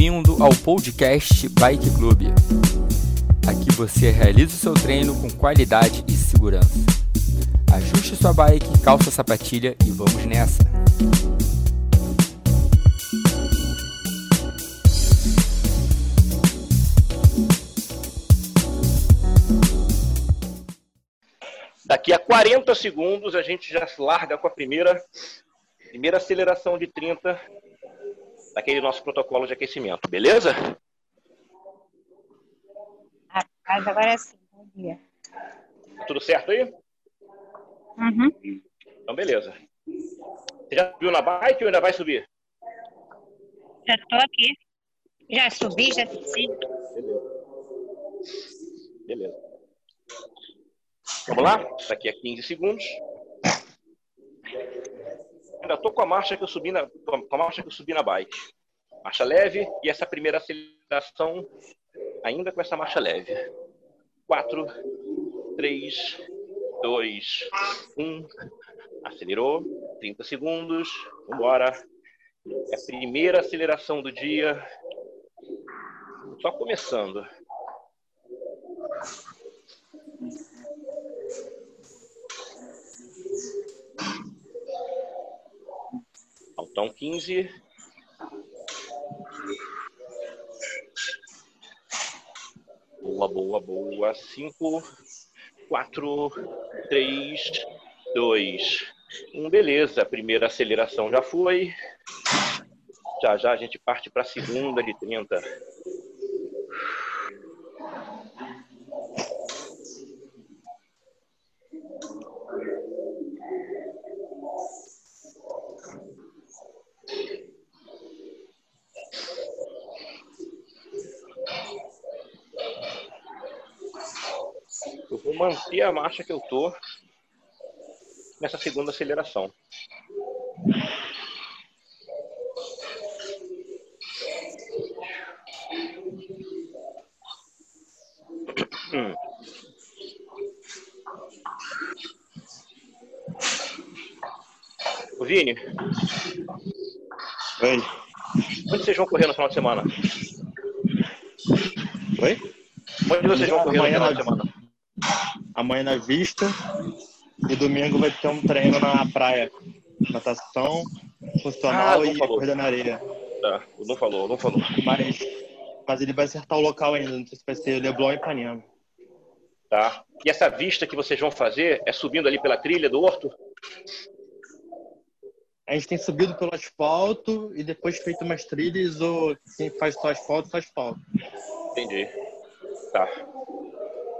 Bem-vindo ao podcast Bike Club. Aqui você realiza o seu treino com qualidade e segurança. Ajuste sua bike, calça a sapatilha e vamos nessa! Daqui a 40 segundos a gente já larga com a primeira, primeira aceleração de 30 daquele nosso protocolo de aquecimento, beleza? Rapaz, agora sim, bom dia. Tá tudo certo aí? Uhum. Então, beleza. Você já subiu na bike ou ainda vai subir? Já tô aqui. Já subi, já desci. Beleza. Beleza. Vamos lá? Daqui a 15 segundos. Ainda tô com a marcha que eu subi na, com a marcha que eu subi na bike. Marcha leve e essa primeira aceleração ainda com essa marcha leve. 4, 3, 2, 1. Acelerou. 30 segundos. Vambora. É a primeira aceleração do dia. Só começando. Então, 15. Boa, boa, boa. 5, 4, 3, 2, 1. Beleza, a primeira aceleração já foi. Já já a gente parte para a segunda de 30. Manter a marcha que eu tô nessa segunda aceleração. Hum. Ô, Vini, Oi. onde vocês vão correr no final de semana? Oi? Onde vocês vão correr no final na- de semana? Amanhã na vista. E domingo vai ter um treino na praia. Natação, funcional Ah, e falou. corrida na areia. Tá, não falou, não falou. Mas, mas ele vai acertar o local ainda. Não sei se vai ser Leblon e Ipanema. Tá. E essa vista que vocês vão fazer é subindo ali pela trilha do Horto? A gente tem subido pelo asfalto e depois feito umas trilhas ou quem faz só asfalto, faz asfalto. Entendi. Tá.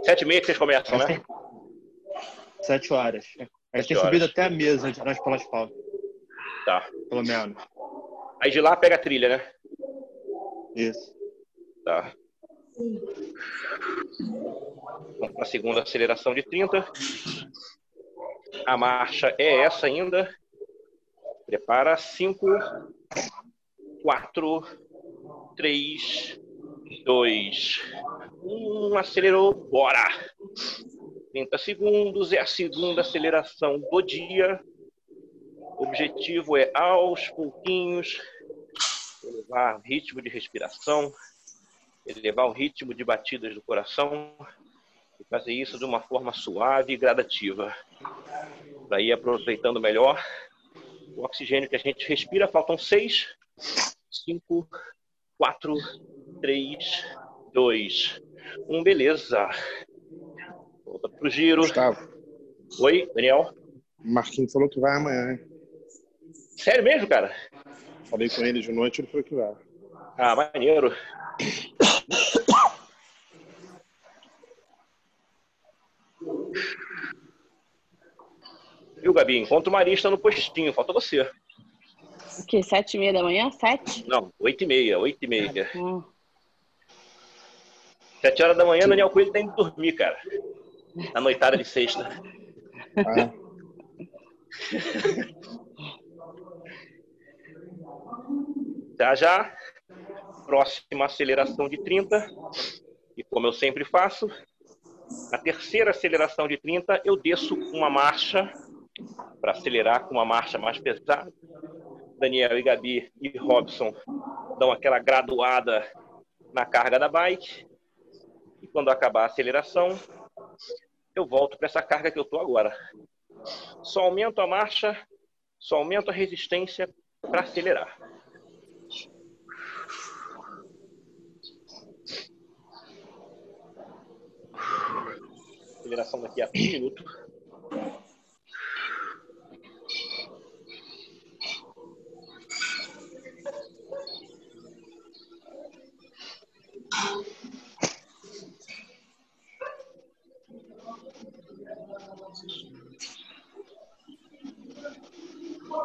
Sete e meia que vocês começam, né? tem sete horas. A gente tem horas. subido até a mesa de nós pelo asfalto, Tá. pelo menos. Aí de lá pega a trilha, né? Isso. Tá. Vamos para a segunda aceleração de 30. A marcha é essa ainda. Prepara. 5, 4, 3, 2, 1. Acelerou. Bora! 30 segundos. É a segunda aceleração do dia. O objetivo é, aos pouquinhos, elevar o ritmo de respiração, elevar o ritmo de batidas do coração e fazer isso de uma forma suave e gradativa. Ir aproveitando melhor o oxigênio que a gente respira. Faltam seis, cinco, quatro, três, dois, um. Beleza. Volta pro giro. Gustavo, Oi, Daniel. o Marquinhos falou que vai amanhã, hein? Sério mesmo, cara? Falei com ele de noite, ele falou que vai. Ah, maneiro. Viu, Gabi? Encontra o Marista no postinho. Falta você. O quê? Sete e meia da manhã? Sete? Não, oito e meia, oito e meia. Hum. Sete horas da manhã, Daniel Coelho tá indo dormir, cara. Na noitada de sexta. Ah, Já já, próxima aceleração de 30. E como eu sempre faço, na terceira aceleração de 30, eu desço uma marcha para acelerar com uma marcha mais pesada. Daniel e Gabi e Robson dão aquela graduada na carga da bike. Quando acabar a aceleração, eu volto para essa carga que eu estou agora. Só aumento a marcha, só aumento a resistência para acelerar. Aceleração daqui a um minuto.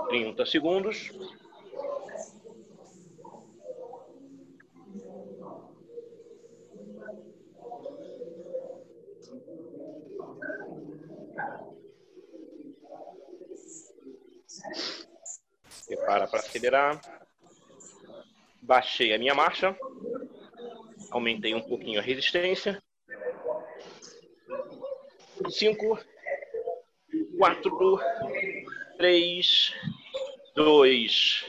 Trinta segundos. Prepara para acelerar. Baixei a minha marcha. Aumentei um pouquinho a resistência. Cinco, quatro, três, dois,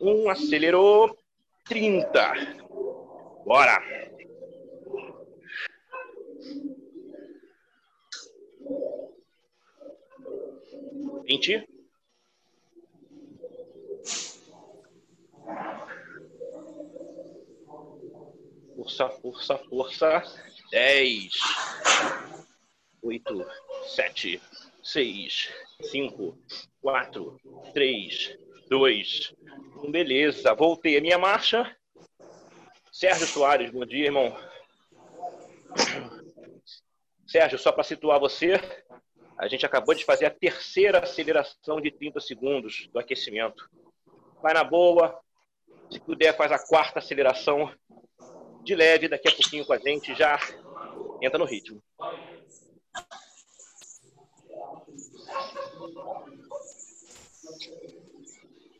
um. Acelerou. Trinta. Bora. Vinte. Força, força, força. Dez. Oito, sete, seis, cinco, quatro, três, dois, um. Beleza. Voltei a minha marcha. Sérgio Soares, bom dia, irmão. Sérgio, só para situar você, a gente acabou de fazer a terceira aceleração de 30 segundos do aquecimento. Vai na boa. Se puder, faz a quarta aceleração de leve. Daqui a pouquinho com a gente já entra no ritmo.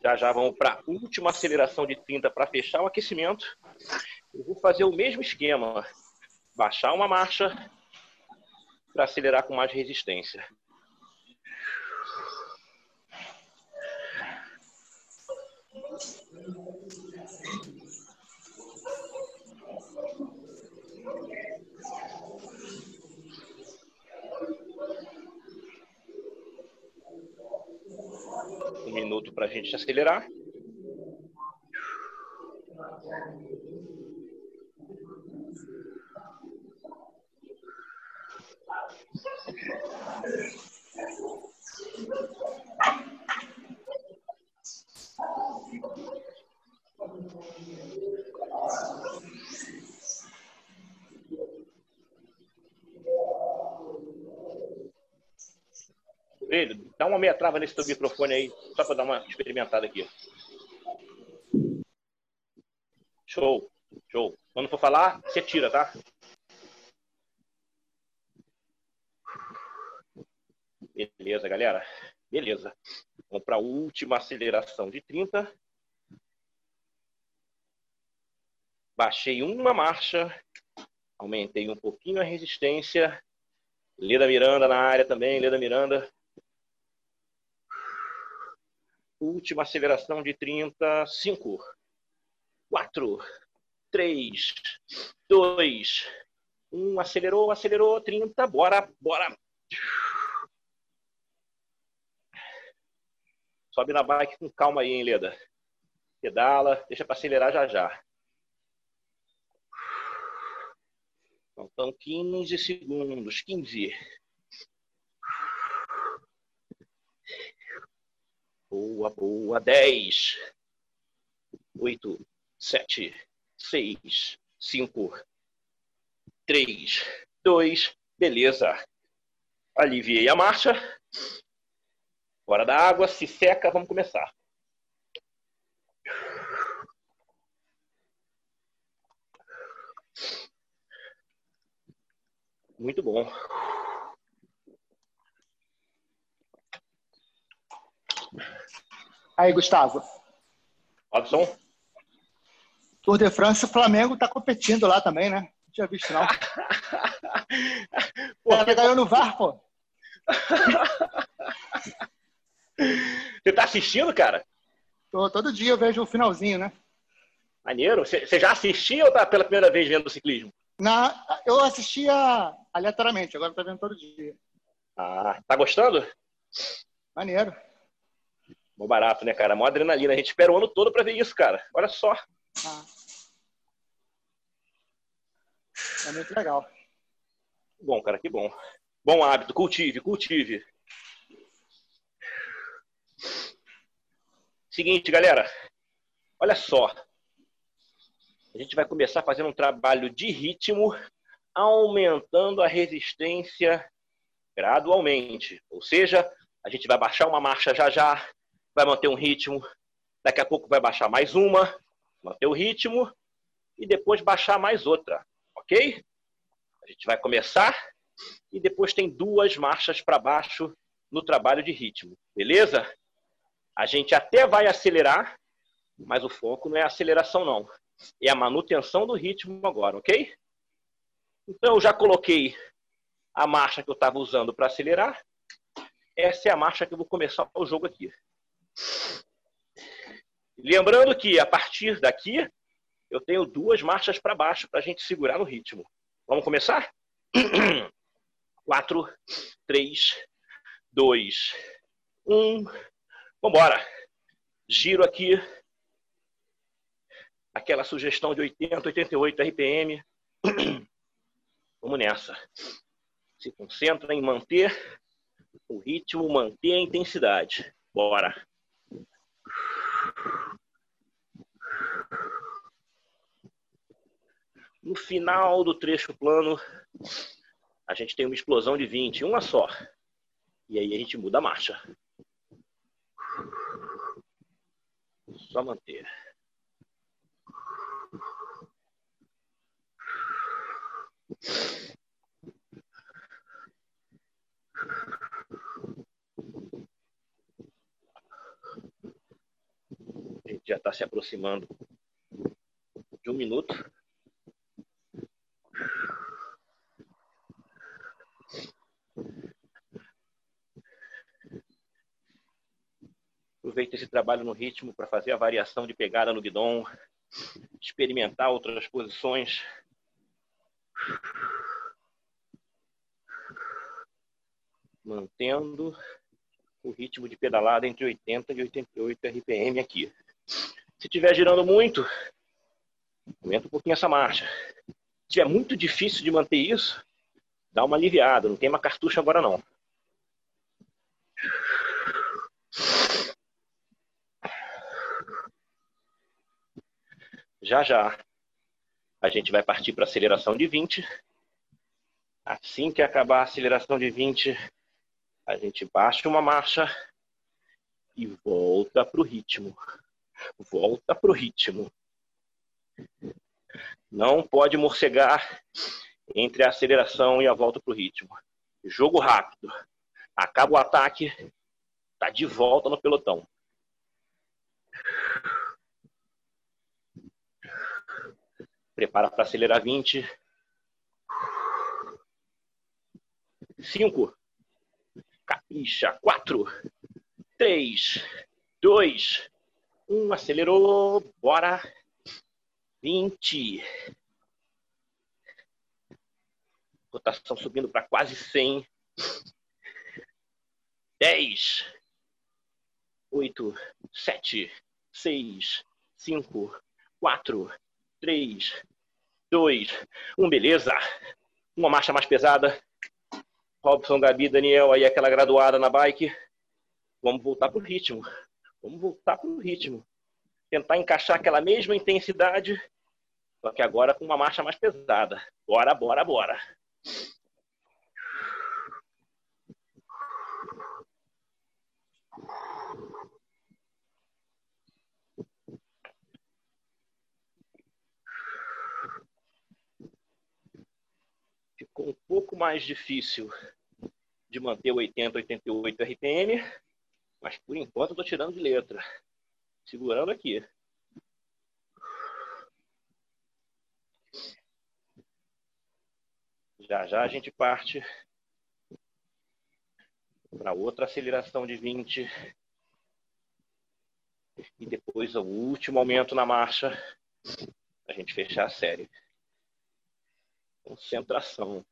Já já vamos para a última aceleração de 30 para fechar o aquecimento. Eu vou fazer o mesmo esquema. Baixar uma marcha para acelerar com mais resistência. Um minuto para a gente acelerar. Ele, dá uma meia trava nesse teu microfone aí, só para dar uma experimentada aqui. Show, show. Quando for falar, você tira, tá? Beleza, galera. Beleza. Vamos para a última aceleração de 30. Baixei uma marcha, aumentei um pouquinho a resistência. Leda Miranda na área também, Leda Miranda. Última aceleração de 30. 5, 4, 3, 2, 1. Acelerou, acelerou. 30. Bora, bora. Sobe na bike com calma aí, hein, Leda. Pedala, deixa para acelerar já já. Então, 15 segundos. 15. Boa, boa. 10. 8, 7, 6, 5, 3, 2. Beleza. Aliviei a marcha. Fora da água, se seca, vamos começar. Muito bom. Aí, Gustavo. Watson? Tour de France, o Flamengo tá competindo lá também, né? Não tinha visto, não. Pô, Ela ganhou no VAR, pô. Você tá assistindo, cara? Tô- todo dia eu vejo o finalzinho, né? Maneiro. Você já assistia ou tá pela primeira vez vendo o ciclismo? Na, eu assistia aleatoriamente, agora tô vendo todo dia. Ah, tá gostando? Maneiro. Mó barato, né, cara? Mó adrenalina. A gente espera o ano todo pra ver isso, cara. Olha só. Ah. É muito legal. Bom, cara, que bom. Bom hábito, cultive, cultive. Seguinte, galera. Olha só. A gente vai começar fazendo um trabalho de ritmo, aumentando a resistência gradualmente. Ou seja, a gente vai baixar uma marcha já já, vai manter um ritmo, daqui a pouco vai baixar mais uma, manter o ritmo e depois baixar mais outra, ok? A gente vai começar e depois tem duas marchas para baixo no trabalho de ritmo, beleza? A gente até vai acelerar, mas o foco não é a aceleração não, é a manutenção do ritmo agora, ok? Então eu já coloquei a marcha que eu estava usando para acelerar. Essa é a marcha que eu vou começar o jogo aqui. Lembrando que a partir daqui eu tenho duas marchas para baixo para a gente segurar no ritmo. Vamos começar? 4, 3, 2, 1. Vambora. Giro aqui. Aquela sugestão de 80, 88 RPM. Vamos nessa. Se concentra em manter o ritmo, manter a intensidade. Bora. No final do trecho plano, a gente tem uma explosão de 20, uma só. E aí a gente muda a marcha. Só manter. A já está se aproximando de um minuto. Aproveita esse trabalho no ritmo para fazer a variação de pegada no guidão, experimentar outras posições. Mantendo o ritmo de pedalada entre 80 e 88 RPM aqui. Se estiver girando muito, aumenta um pouquinho essa marcha. Se estiver muito difícil de manter isso, dá uma aliviada. Não tem uma cartucha agora não. Já já a gente vai partir para aceleração de 20. Assim que acabar a aceleração de 20, a gente baixa uma marcha e volta para o ritmo. Volta para o ritmo. Não pode morcegar entre a aceleração e a volta para o ritmo. Jogo rápido. Acaba o ataque, tá de volta no pelotão. Prepara para acelerar 20. 5. Capricha. 4. 3. 2. 1. Acelerou. Bora. 20. Rotação subindo para quase 100. 10. 8. 7. 6. 5. 4. 3. 2. 1. Beleza. Uma marcha mais pesada. Robson, Gabi, Daniel, aí aquela graduada na bike. Vamos voltar pro ritmo. Vamos voltar pro ritmo. Tentar encaixar aquela mesma intensidade, só que agora com uma marcha mais pesada. Bora, bora, bora. Ficou um pouco mais difícil de manter o 80, 88 RPM, mas por enquanto eu tô tirando de letra. Segurando aqui. Já já a gente parte para outra aceleração de 20 e depois o último aumento na marcha Pra gente fechar a série. Concentração.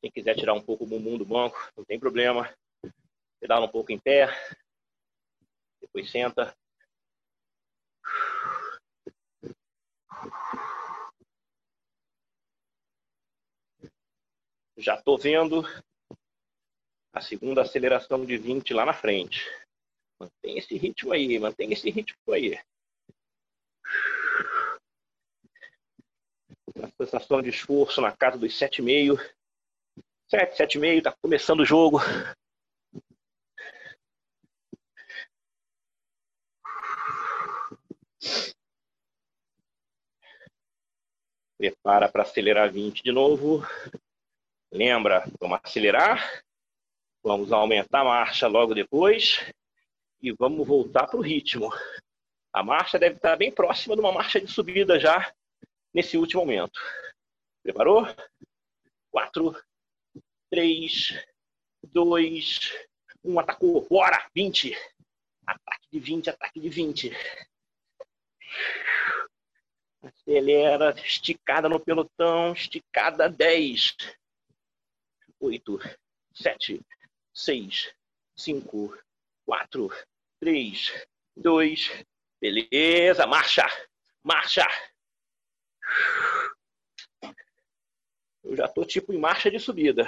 Quem quiser tirar um pouco o bumbum do banco, não tem problema. Pedala um pouco em pé. Depois senta. Já estou vendo a segunda aceleração de 20 lá na frente. Mantém esse ritmo aí, mantém esse ritmo aí. Uma sensação de esforço na casa dos 7,5. 7, 7,5, está começando o jogo. Prepara para acelerar 20 de novo. Lembra, vamos acelerar. Vamos aumentar a marcha logo depois. E vamos voltar para o ritmo. A marcha deve estar bem próxima de uma marcha de subida já nesse último momento. Preparou? 4, 3, 2, 1. Atacou. Bora! 20. Ataque de 20, ataque de 20. Acelera, esticada no pelotão, esticada 10. 8, 7, 6, 5, 4, 3, 2. Beleza, marcha, marcha. Eu já tô tipo em marcha de subida.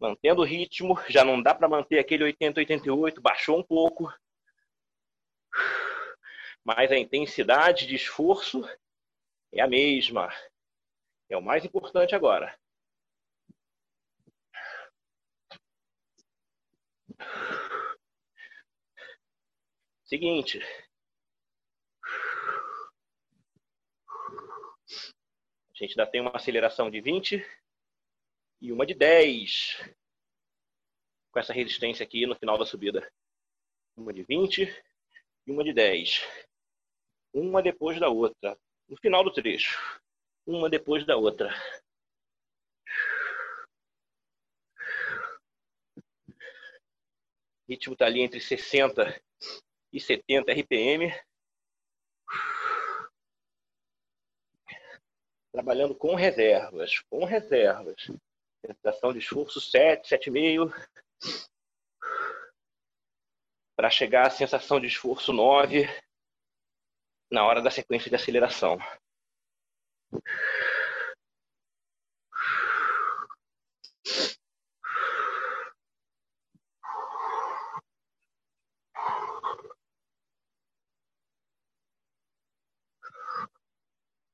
Mantendo o ritmo, já não dá para manter aquele 80, 88, baixou um pouco mas a intensidade de esforço é a mesma. É o mais importante agora. Seguinte. A gente ainda tem uma aceleração de 20 e uma de 10. Com essa resistência aqui no final da subida. Uma de 20 e uma de 10 uma depois da outra, no final do trecho, uma depois da outra. O ritmo está ali entre 60 e 70 RPM. Trabalhando com reservas, com reservas. Sensação de esforço 7, 7,5. Para chegar à sensação de esforço 9 na hora da sequência de aceleração.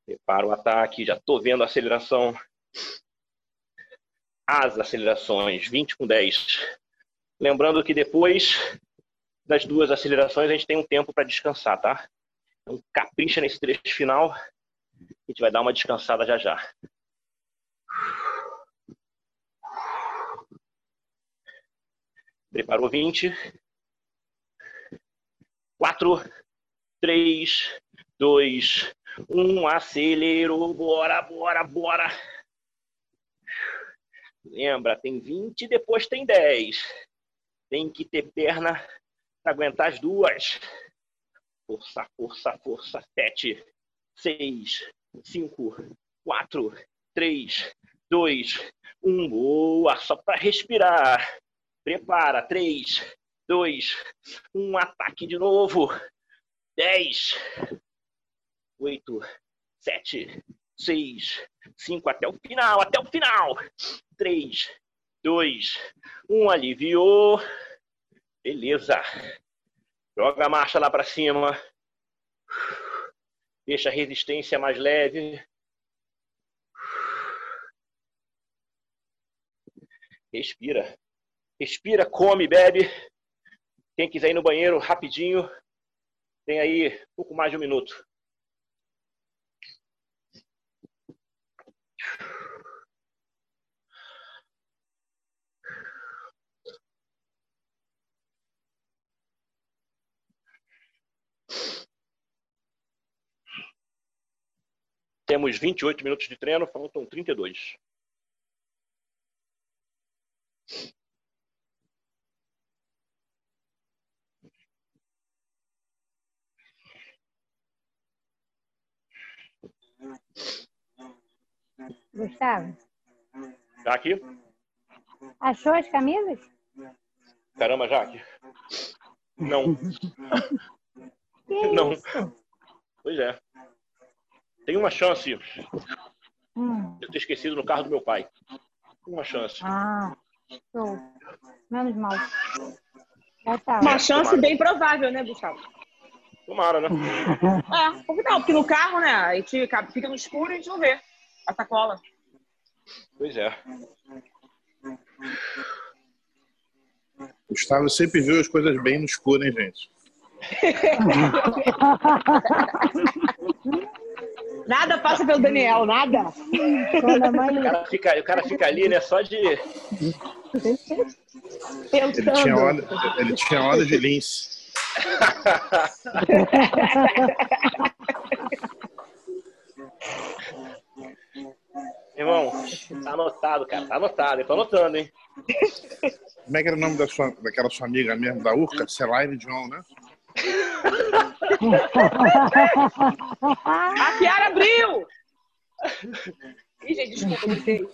Prepara o ataque, já estou vendo a aceleração. As acelerações, 20 com 10. Lembrando que depois das duas acelerações a gente tem um tempo para descansar, tá? Então, capricha nesse trecho final. A gente vai dar uma descansada já já. Preparou 20. 4, 3, 2, 1. Acelerou. Bora, bora, bora. Lembra, tem 20 depois tem 10. Tem que ter perna para aguentar as duas. Força, força, força. Sete, seis, cinco, quatro, três, dois, um. Boa, só para respirar. Prepara. Três, dois, um. Ataque de novo. Dez, oito, sete, seis, cinco. Até o final, até o final. Três, dois, um. Aliviou. Beleza. Joga a marcha lá para cima. Deixa a resistência mais leve. Respira. Respira, come, bebe. Quem quiser ir no banheiro rapidinho, tem aí pouco mais de um minuto. Temos 28 minutos de treino, faltam 32. Gustavo, Tá aqui? achou as camisas? Caramba, Jaque. Não, Que Não. isso? pois é. Tem uma chance Hum. de eu ter esquecido no carro do meu pai. Uma chance. Ah, show. Menos mal. Tá. Uma chance bem provável, né, Gustavo? Tomara, né? É, porque não, porque no carro, né, a gente fica no escuro e a gente não vê a sacola. Pois é. Gustavo sempre viu as coisas bem no escuro, hein, gente? Nada passa pelo Daniel, nada. O cara fica, o cara fica ali, né? Só de. Ele tinha onda, ele tinha onda de lince. Irmão, tá anotado, cara. Tá anotado. Eu tô anotando, hein? Como é que era o nome da sua, daquela sua amiga mesmo, da Urca? Celine John, né? A Kiara abriu! Ih, gente, desculpa, gritei.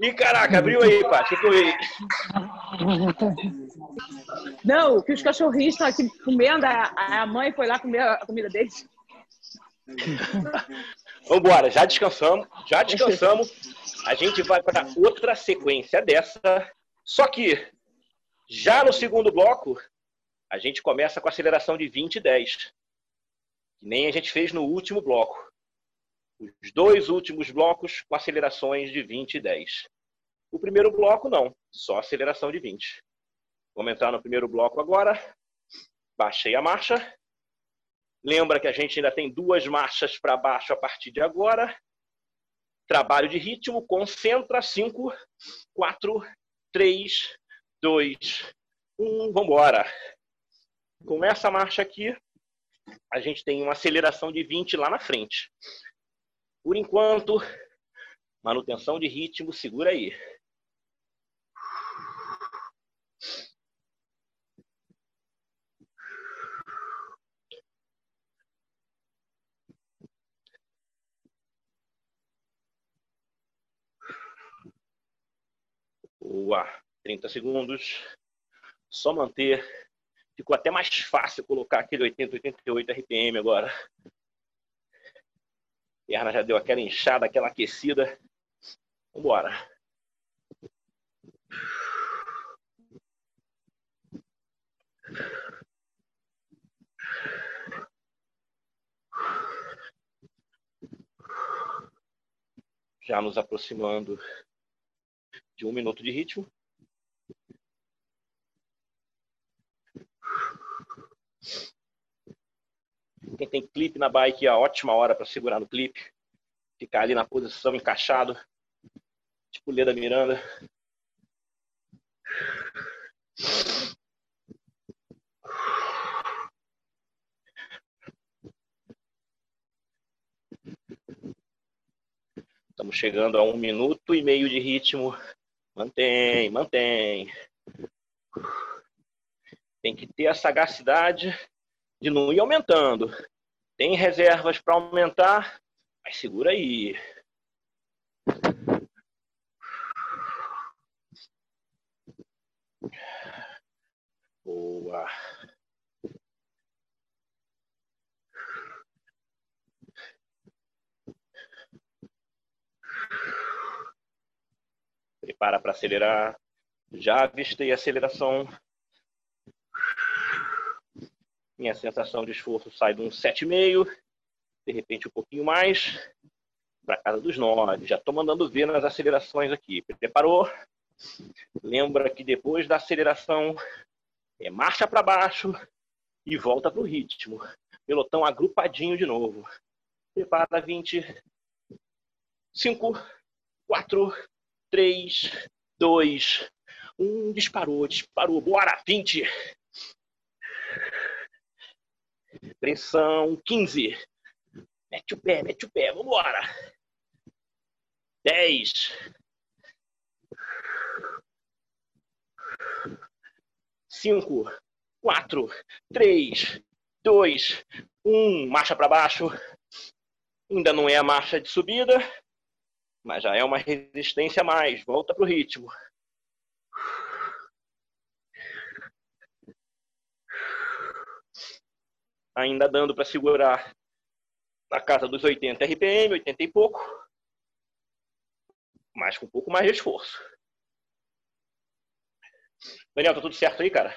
Ih, caraca, abriu aí, pá. Que foi? Não, que os cachorrinhos estão aqui comendo, a, a mãe foi lá comer a comida deles. Vambora, já descansamos. Já descansamos. A gente vai para outra sequência dessa. Só que, já no segundo bloco, a gente começa com aceleração de 20 e 10. Que nem a gente fez no último bloco. Os dois últimos blocos com acelerações de 20 e 10. O primeiro bloco, não. Só aceleração de 20. Vamos entrar no primeiro bloco agora. Baixei a marcha. Lembra que a gente ainda tem duas marchas para baixo a partir de agora. Trabalho de ritmo, concentra. 5, 4, 3, 2, 1. Vamos embora. Com essa marcha aqui, a gente tem uma aceleração de 20 lá na frente. Por enquanto, manutenção de ritmo, segura aí. Boa. 30 segundos. Só manter. Ficou até mais fácil colocar aquele 80, 88 RPM agora. Perna já deu aquela inchada, aquela aquecida. Vambora. Já nos aproximando de um minuto de ritmo. Quem tem clipe na bike é a ótima hora para segurar no clipe. Ficar ali na posição encaixado. Tipo Leda Miranda. Estamos chegando a um minuto e meio de ritmo. Mantém, mantém. Tem que ter a sagacidade de não ir aumentando. Tem reservas para aumentar, mas segura aí. Boa. Prepara para acelerar. Já avistei a aceleração. Minha sensação de esforço sai de um 7,5, de repente um pouquinho mais, para casa dos 9. Já estou mandando ver nas acelerações aqui. Preparou? Lembra que depois da aceleração é marcha para baixo e volta para o ritmo. Pelotão agrupadinho de novo. Prepara 20. 5, 4, 3, 2, 1. Disparou, disparou. Bora! 20. Pressão 15. Mete o pé, mete o pé. Vambora. 10. Cinco, quatro, três, dois, um. Marcha para baixo. Ainda não é a marcha de subida, mas já é uma resistência a mais. Volta para o ritmo. Ainda dando para segurar na casa dos 80 RPM, 80 e pouco, mas com um pouco mais de esforço. Daniel, tá tudo certo aí, cara?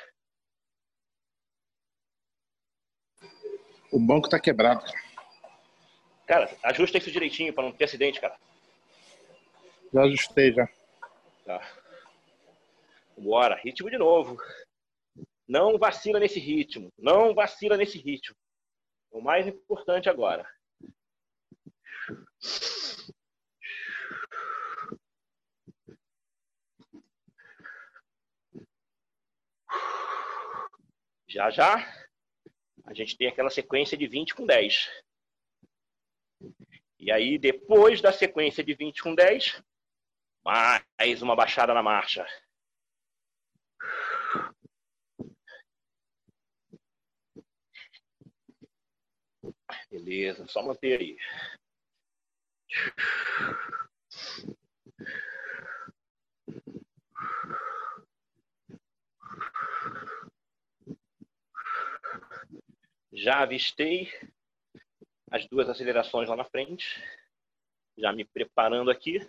O banco tá quebrado. Cara, ajusta isso direitinho para não ter acidente, cara. Já ajustei já. Tá. Bora, ritmo de novo. Não vacila nesse ritmo. Não vacila nesse ritmo. O mais importante agora. Já já, a gente tem aquela sequência de 20 com 10. E aí, depois da sequência de 20 com 10, mais uma baixada na marcha. Beleza, só manter aí. Já avistei as duas acelerações lá na frente. Já me preparando aqui.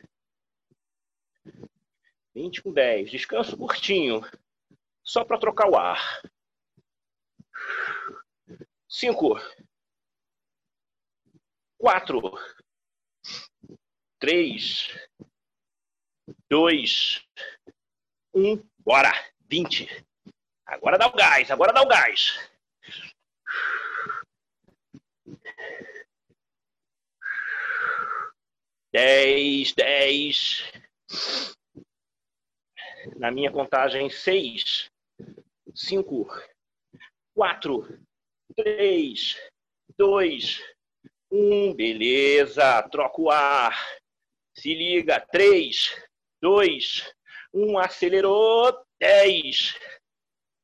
20 com 10. Descanso curtinho. Só para trocar o ar. 5. 4. 3. 2. 1. Bora. 20. Agora dá o gás. Agora dá o gás. Dez, dez. Na minha contagem, seis, cinco, quatro, três, dois, um. Beleza. Troca o ar. Se liga. Três, dois, um. Acelerou. Dez.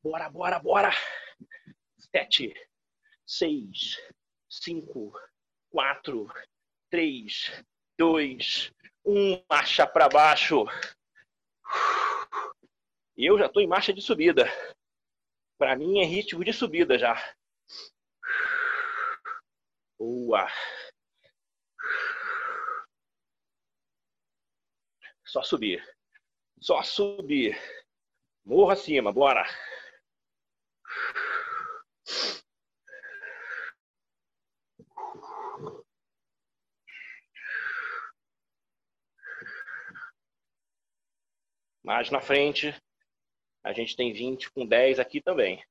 Bora, bora, bora. Sete, seis, cinco, quatro, três, dois, um, marcha para baixo. Eu já estou em marcha de subida. Para mim é ritmo de subida já. Boa. Só subir. Só subir. Morra acima, bora. Mais na frente, a gente tem 20 com 10 aqui também.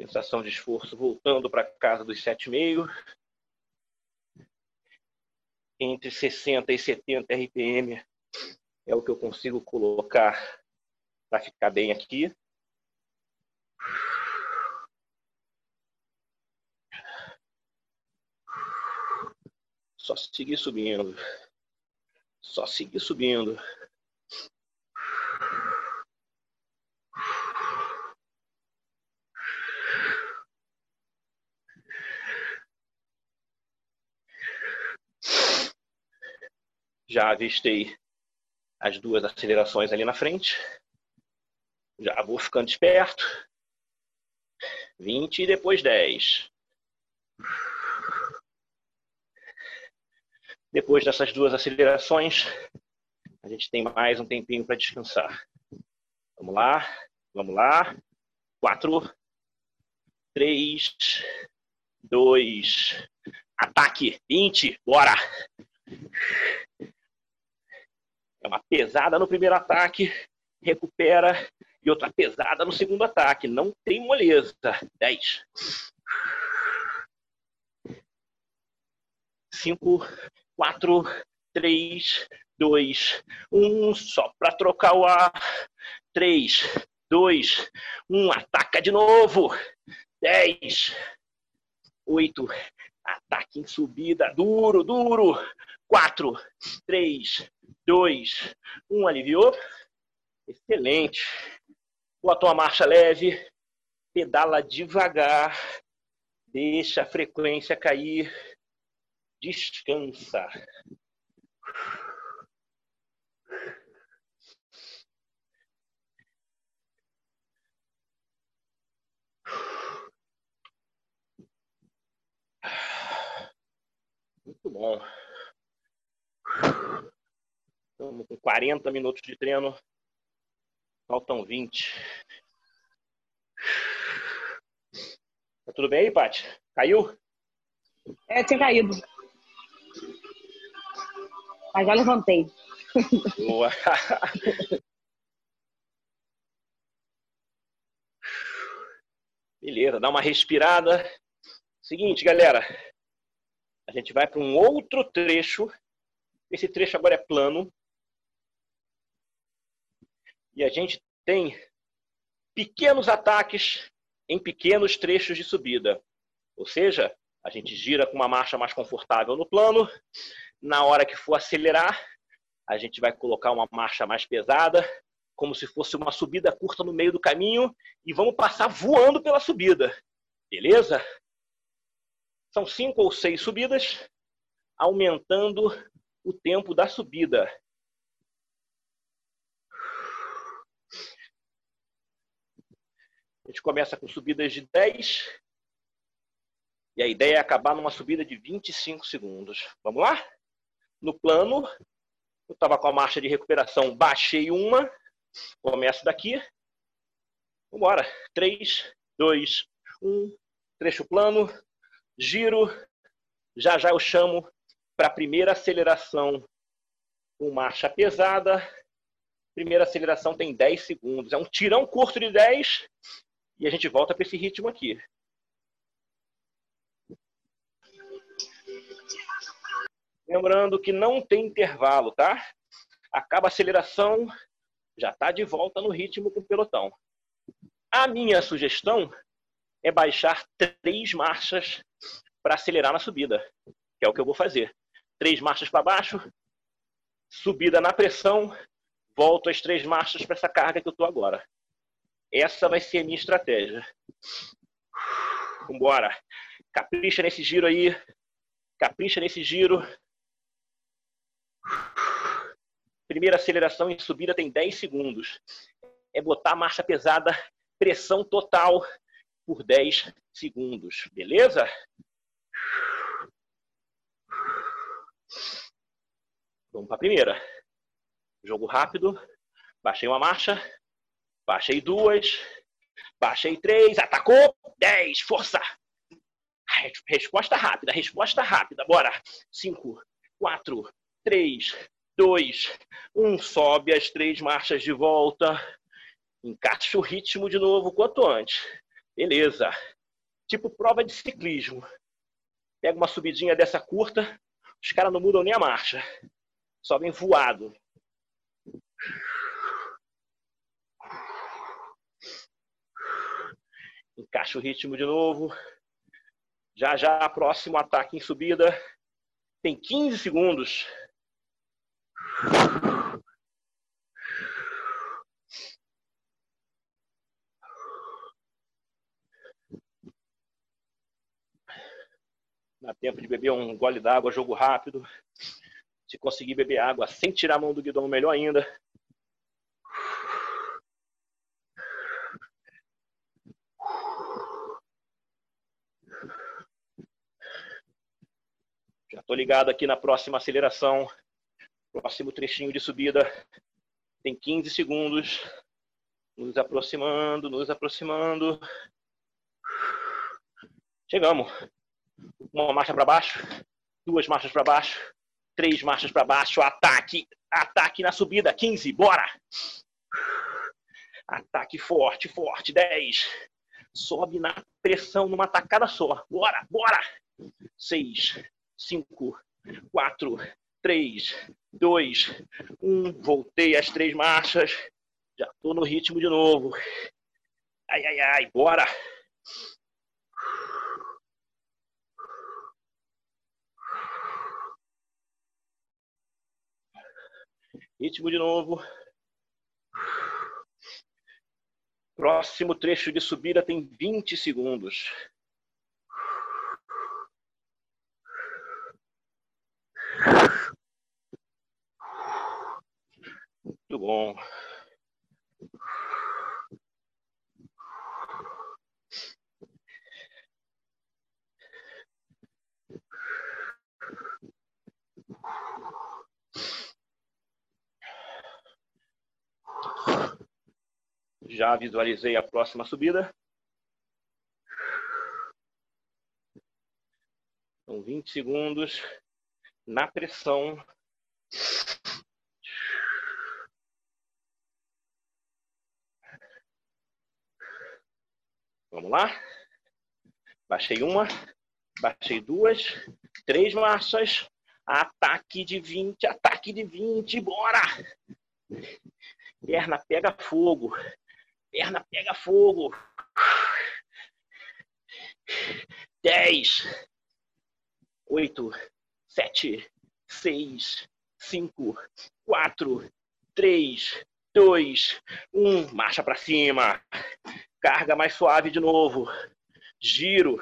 Sensação de esforço voltando para casa dos 7,5. Entre 60 e 70 RPM é o que eu consigo colocar para ficar bem aqui. Só seguir subindo. Só seguir subindo. Já avistei as duas acelerações ali na frente. Já vou ficando esperto. 20 e depois 10. Depois dessas duas acelerações, a gente tem mais um tempinho para descansar. Vamos lá, vamos lá. 4, 3, 2, ataque, 20, bora! É uma pesada no primeiro ataque, recupera outra pesada no segundo ataque. Não tem moleza. 10. 5, 4, 3, dois, um, só para trocar o ar. Três, dois, um, ataca de novo. Dez, oito, ataque em subida, duro, duro. Quatro, três, dois, um, aliviou. Excelente. Botou a marcha leve, pedala devagar, deixa a frequência cair, descansa. Muito bom. Estamos com 40 minutos de treino. Faltam 20. Tá tudo bem aí, Paty? Caiu? É, tinha caído. Mas já levantei. Boa. Beleza, dá uma respirada. Seguinte, galera. A gente vai para um outro trecho. Esse trecho agora é plano. E a gente tem pequenos ataques em pequenos trechos de subida. Ou seja, a gente gira com uma marcha mais confortável no plano. Na hora que for acelerar, a gente vai colocar uma marcha mais pesada, como se fosse uma subida curta no meio do caminho, e vamos passar voando pela subida. Beleza? São cinco ou seis subidas, aumentando o tempo da subida. A gente começa com subidas de 10. E a ideia é acabar numa subida de 25 segundos. Vamos lá? No plano, eu estava com a marcha de recuperação, baixei uma. Começo daqui. Vamos embora. 3, 2, 1. Trecho plano. Giro. Já já eu chamo para a primeira aceleração com marcha pesada. Primeira aceleração tem 10 segundos. É um tirão curto de 10 e a gente volta para esse ritmo aqui. Lembrando que não tem intervalo, tá? Acaba a aceleração, já está de volta no ritmo com o pelotão. A minha sugestão é baixar três marchas para acelerar na subida, que é o que eu vou fazer. Três marchas para baixo, subida na pressão, volto as três marchas para essa carga que eu estou agora. Essa vai ser a minha estratégia. Vambora. Capricha nesse giro aí. Capricha nesse giro. Primeira aceleração em subida tem 10 segundos. É botar a marcha pesada, pressão total por 10 segundos. Beleza? Vamos para a primeira. Jogo rápido. Baixei uma marcha. Baixei duas. Baixei três. Atacou. Dez. Força. Resposta rápida. Resposta rápida. Bora. Cinco. Quatro. Três. Dois. Um. Sobe as três marchas de volta. Encaixa o ritmo de novo quanto antes. Beleza. Tipo prova de ciclismo. Pega uma subidinha dessa curta. Os caras não mudam nem a marcha. Sobem voado. Encaixa o ritmo de novo. Já já, próximo ataque em subida. Tem 15 segundos. Dá tempo de beber um gole d'água, jogo rápido. Se conseguir beber água sem tirar a mão do guidão, melhor ainda. Já estou ligado aqui na próxima aceleração. Próximo trechinho de subida. Tem 15 segundos. Nos aproximando, nos aproximando. Chegamos. Uma marcha para baixo, duas marchas para baixo, três marchas para baixo, ataque, ataque na subida, 15, bora! Ataque forte, forte, 10. Sobe na pressão numa tacada só. Bora, bora! 6, 5, 4, três, dois, um. Voltei as três marchas. Já estou no ritmo de novo. Ai, ai, ai, bora! Ritmo de novo. Próximo trecho de subida tem 20 segundos. Muito bom. Já visualizei a próxima subida. São 20 segundos na pressão. Vamos lá. Baixei uma, baixei duas, três marchas. Ataque de 20, ataque de 20, bora! Perna pega fogo. Perna pega fogo. 10, 8, 7, 6, 5, 4, 3, 2, 1. Marcha para cima. Carga mais suave de novo. Giro.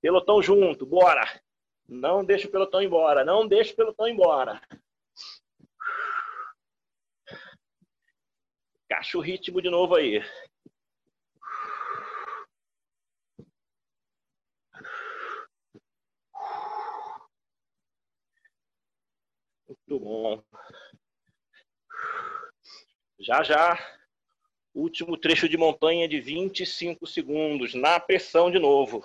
Pelotão junto. Bora. Não deixa o pelotão embora. Não deixa o pelotão embora. Caixa o ritmo de novo aí. Muito bom. Já já, último trecho de montanha de 25 segundos, na pressão de novo.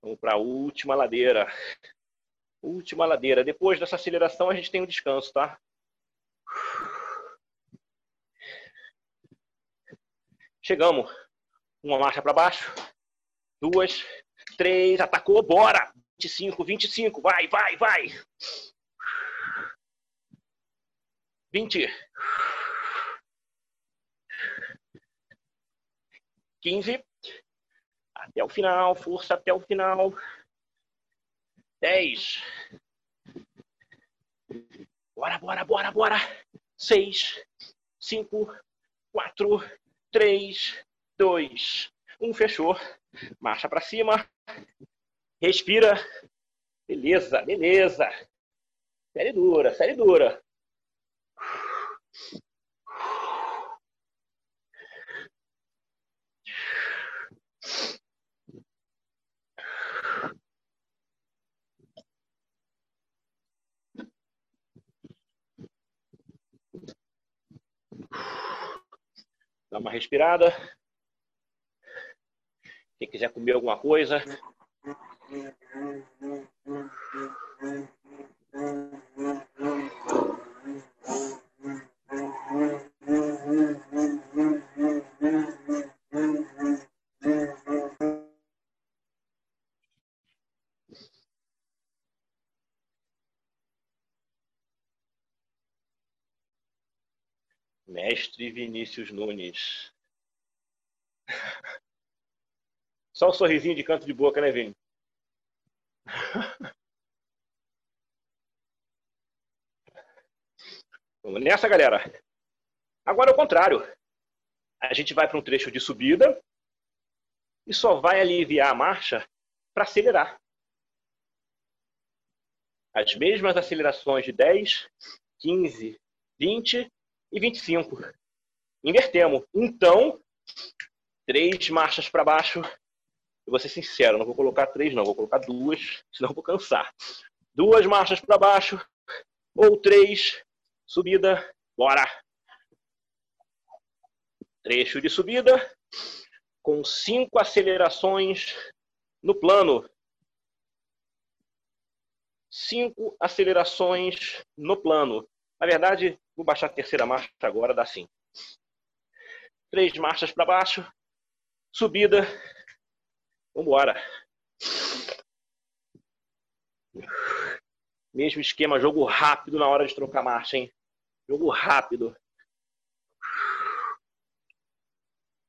Vamos para a última ladeira. Última ladeira. Depois dessa aceleração, a gente tem um descanso, tá? Chegamos. Uma marcha para baixo. Duas. Três. Atacou. Bora! 25, 25. Vai, vai, vai. 20. 15. Até o final, força até o final. 10. Bora, bora, bora, bora. 6, 5, 4, 3, 2, 1. Fechou. Marcha para cima. Respira. Beleza, beleza. Série dura, série dura. Dá uma respirada. Quem quiser comer alguma coisa. Mestre Vinícius Nunes. Só um sorrisinho de canto de boca, né, Vini? Vamos nessa, galera. Agora é o contrário. A gente vai para um trecho de subida e só vai aliviar a marcha para acelerar. As mesmas acelerações de 10, 15, 20 e 25. Invertemos. Então, três marchas para baixo. Eu vou ser sincero, não vou colocar três, não. Vou colocar duas, senão vou cansar. Duas marchas para baixo ou três. Subida. Bora! Trecho de subida com cinco acelerações No plano, cinco acelerações no plano. Na verdade, vou baixar a terceira marcha agora, dá sim. Três marchas para baixo, subida. Vamos embora. Mesmo esquema, jogo rápido na hora de trocar marcha, hein? Jogo rápido.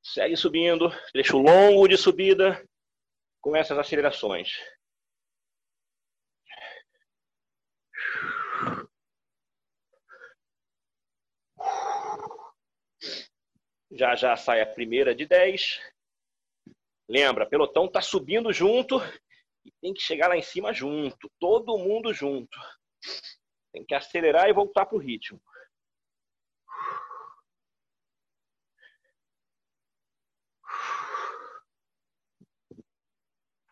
Segue subindo, trecho longo de subida, com essas acelerações. Já já sai a primeira de 10. Lembra, pelotão tá subindo junto e tem que chegar lá em cima junto, todo mundo junto. Tem que acelerar e voltar pro ritmo.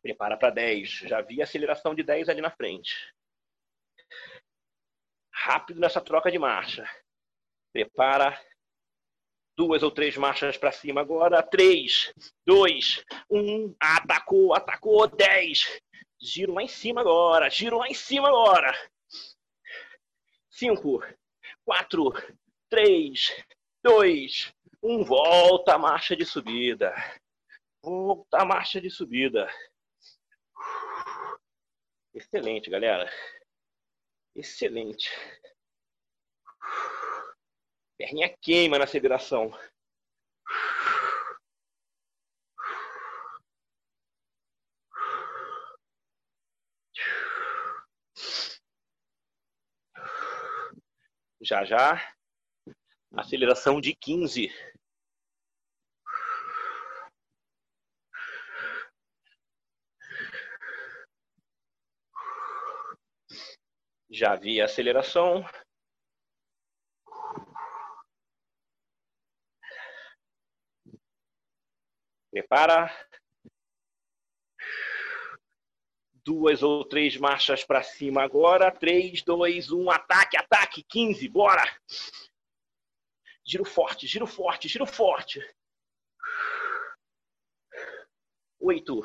Prepara para 10. Já vi aceleração de 10 ali na frente. Rápido nessa troca de marcha. Prepara. Duas ou três marchas para cima agora. 3, 2, 1. Atacou, atacou. 10. Giro lá em cima agora. Giro lá em cima agora. 5, 4, 3, 2, 1. Volta a marcha de subida. Volta a marcha de subida. Excelente, galera. Excelente. Perninha queima na aceleração. Já já. Aceleração de 15. Já vi a aceleração. Prepara. Duas ou três marchas para cima agora. Três, dois, um, ataque, ataque. 15, bora. Giro forte, giro forte, giro forte. Oito,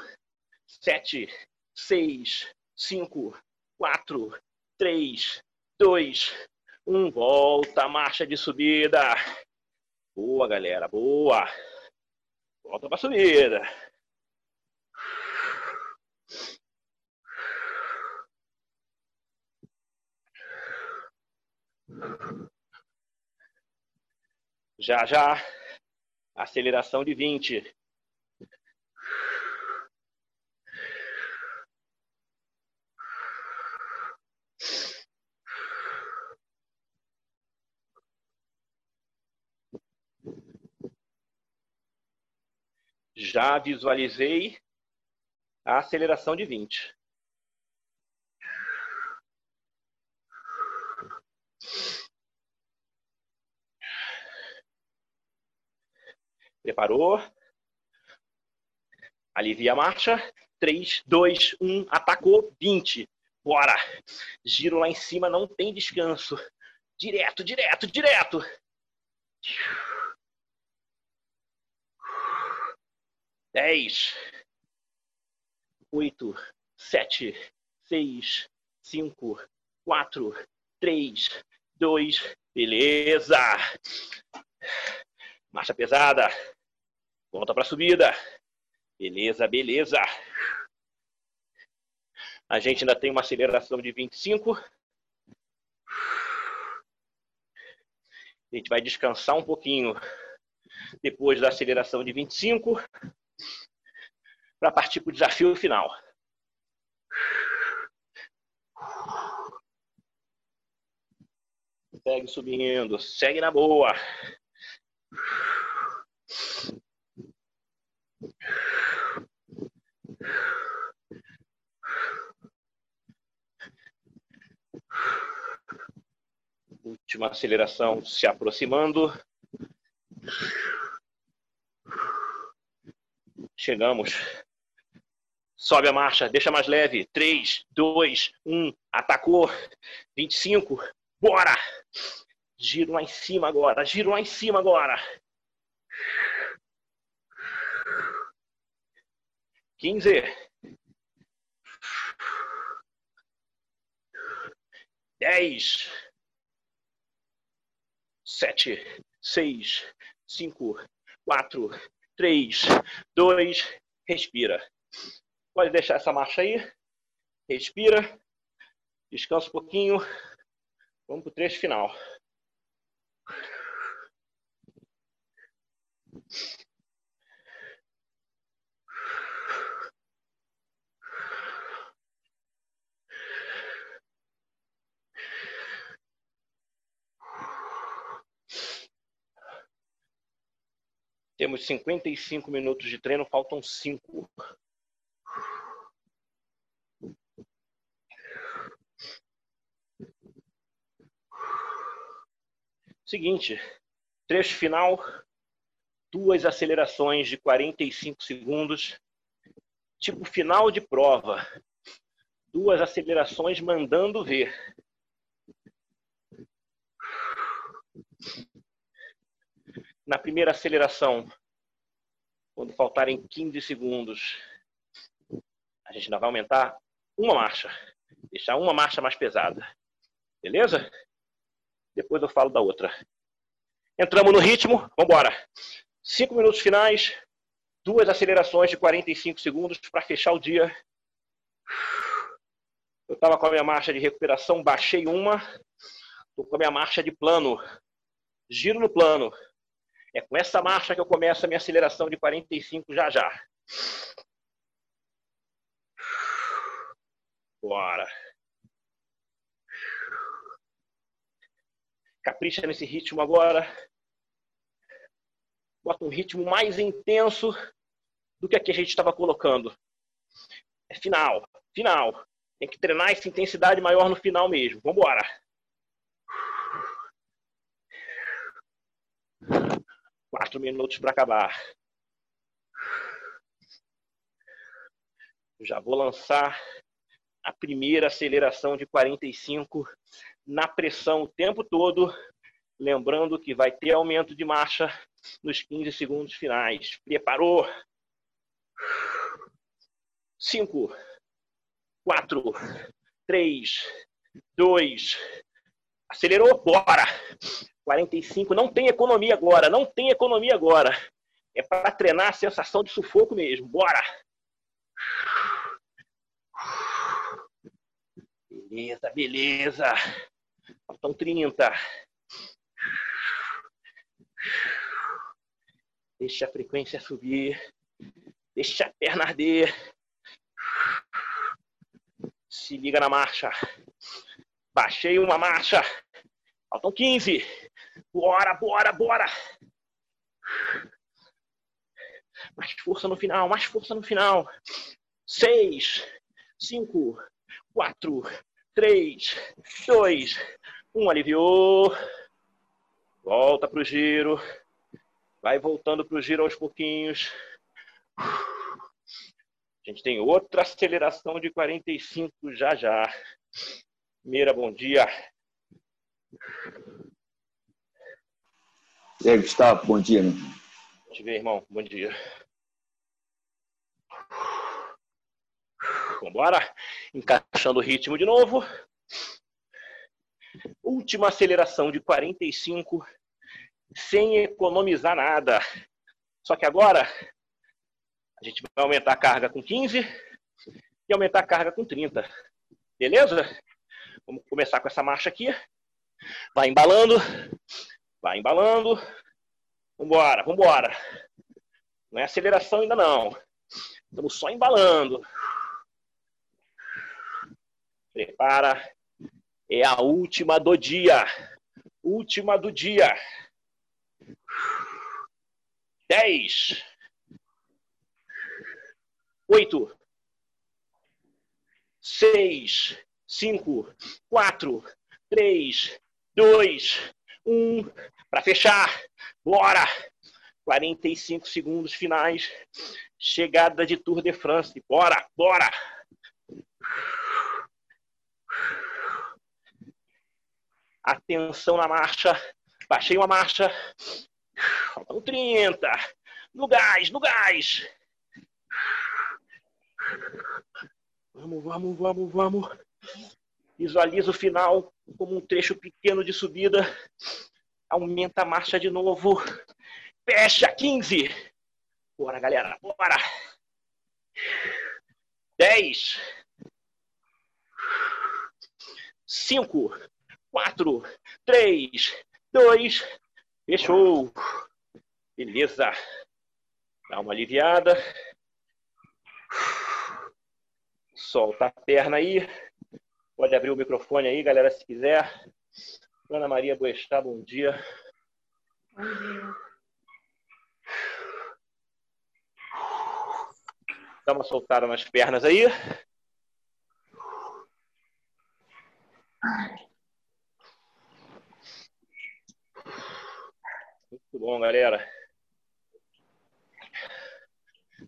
sete, seis, cinco, quatro, três, dois, um. Volta marcha de subida. Boa, galera, boa. Volta para subida. Já, já. Aceleração de 20. Já visualizei a aceleração de 20. Preparou? Alivia a marcha. 3, 2, 1, atacou, 20. Bora! Giro lá em cima, não tem descanso. Direto, direto, direto. Dez, oito, sete, seis, cinco, quatro, três, dois, beleza. Marcha pesada. Volta para a subida. Beleza, beleza. A gente ainda tem uma aceleração de 25. A gente vai descansar um pouquinho depois da aceleração de 25 para partir para o desafio final. Segue subindo, segue na boa. Última aceleração se aproximando. Chegamos sobe a marcha, deixa mais leve. 3, 2, 1, atacou. 25, bora! Giro lá em cima agora, giro lá em cima agora. 15. 10. 7, 6, 5, 4, 3, 2, respira. Pode deixar essa marcha aí. Respira. Descansa um pouquinho. Vamos para o trecho final. Temos 55 minutos de treino, faltam 5. Seguinte, trecho final, duas acelerações de 45 segundos, tipo final de prova. Duas acelerações mandando ver. Na primeira aceleração, quando faltarem 15 segundos, a gente ainda vai aumentar uma marcha, deixar uma marcha mais pesada. Beleza? Depois eu falo da outra. Entramos no ritmo, vamos embora. Cinco minutos finais, duas acelerações de 45 segundos para fechar o dia. Eu estava com a minha marcha de recuperação, baixei uma. Estou com a minha marcha de plano. Giro no plano. É com essa marcha que eu começo a minha aceleração de 45 já já. Bora. Capricha nesse ritmo agora. Bota um ritmo mais intenso do que a que a gente estava colocando. É final, final. Tem que treinar essa intensidade maior no final mesmo. Vamos embora. Quatro minutos para acabar. Já vou lançar a primeira aceleração de 45 na pressão o tempo todo, lembrando que vai ter aumento de marcha nos 15 segundos finais. Preparou? 5, 4, 3, 2, acelerou, bora! 45, não tem economia agora, não tem economia agora. É para treinar a sensação de sufoco mesmo, bora! Beleza, beleza. Faltam 30. Deixa a frequência subir. Deixa a perna arder. Se liga na marcha. Baixei uma marcha. Faltam 15. Bora, bora, bora. Mais força no final, mais força no final. Seis, cinco, quatro, três, dois, um. Aliviou. Volta para o giro. Vai voltando para o giro aos pouquinhos. A gente tem outra aceleração de 45 já já. Meira, bom dia. E aí, Gustavo, bom dia. Né? Te ver, irmão. Bom dia. Vambora. Encaixando o ritmo de novo. Última aceleração de 45, sem economizar nada. Só que agora a gente vai aumentar a carga com 15 e aumentar a carga com 30. Beleza? Vamos começar com essa marcha aqui. Vai embalando. Vai embalando. Vambora, vambora. Não é aceleração ainda não. Estamos só embalando. Prepara. É a última do dia. Última do dia. Dez. Oito. Seis. Cinco. Quatro. Três. Dois. Um. Para fechar. Bora. 45 segundos finais. Chegada de Tour de France. Bora, bora. Atenção na marcha. Baixei uma marcha. Faltam 30. No gás, no gás. Vamos, vamos, vamos, vamos. Visualiza o final como um trecho pequeno de subida. Aumenta a marcha de novo. Fecha 15. Bora, galera. Bora. 10. 5, 4, 3, 2. Fechou. Beleza. Dá uma aliviada. Solta a perna aí. Pode abrir o microfone aí, galera, se quiser. Ana Maria Boestá, bom dia. Bom dia. Dá uma soltada nas pernas aí. Muito bom, galera.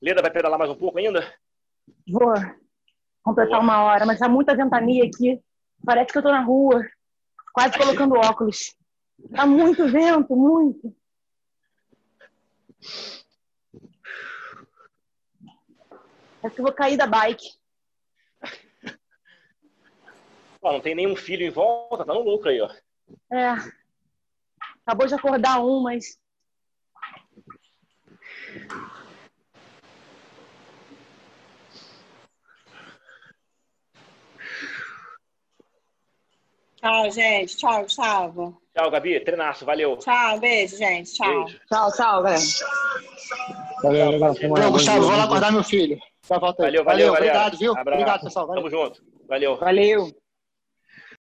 Leda vai pedalar mais um pouco ainda? Vou completar uma hora, mas tá muita ventania aqui. Parece que eu tô na rua, quase colocando óculos. Tá muito vento, muito. Acho que eu vou cair da bike. Ó, não tem nenhum filho em volta, tá no lucro aí, ó. É. Acabou de acordar um, mas Tchau, gente. Tchau, Gustavo. Tchau, Gabi. Treinaço, valeu. Tchau, beijo, gente. Tchau. Beijo. tchau, tchau, galera. Valeu, legal. Valeu, Gustavo, vou lá acordar meu filho. Já volta aí. Valeu, valeu, galera. obrigado, viu? Abraço. Obrigado, pessoal. Valeu. Tamo junto. Valeu. Valeu.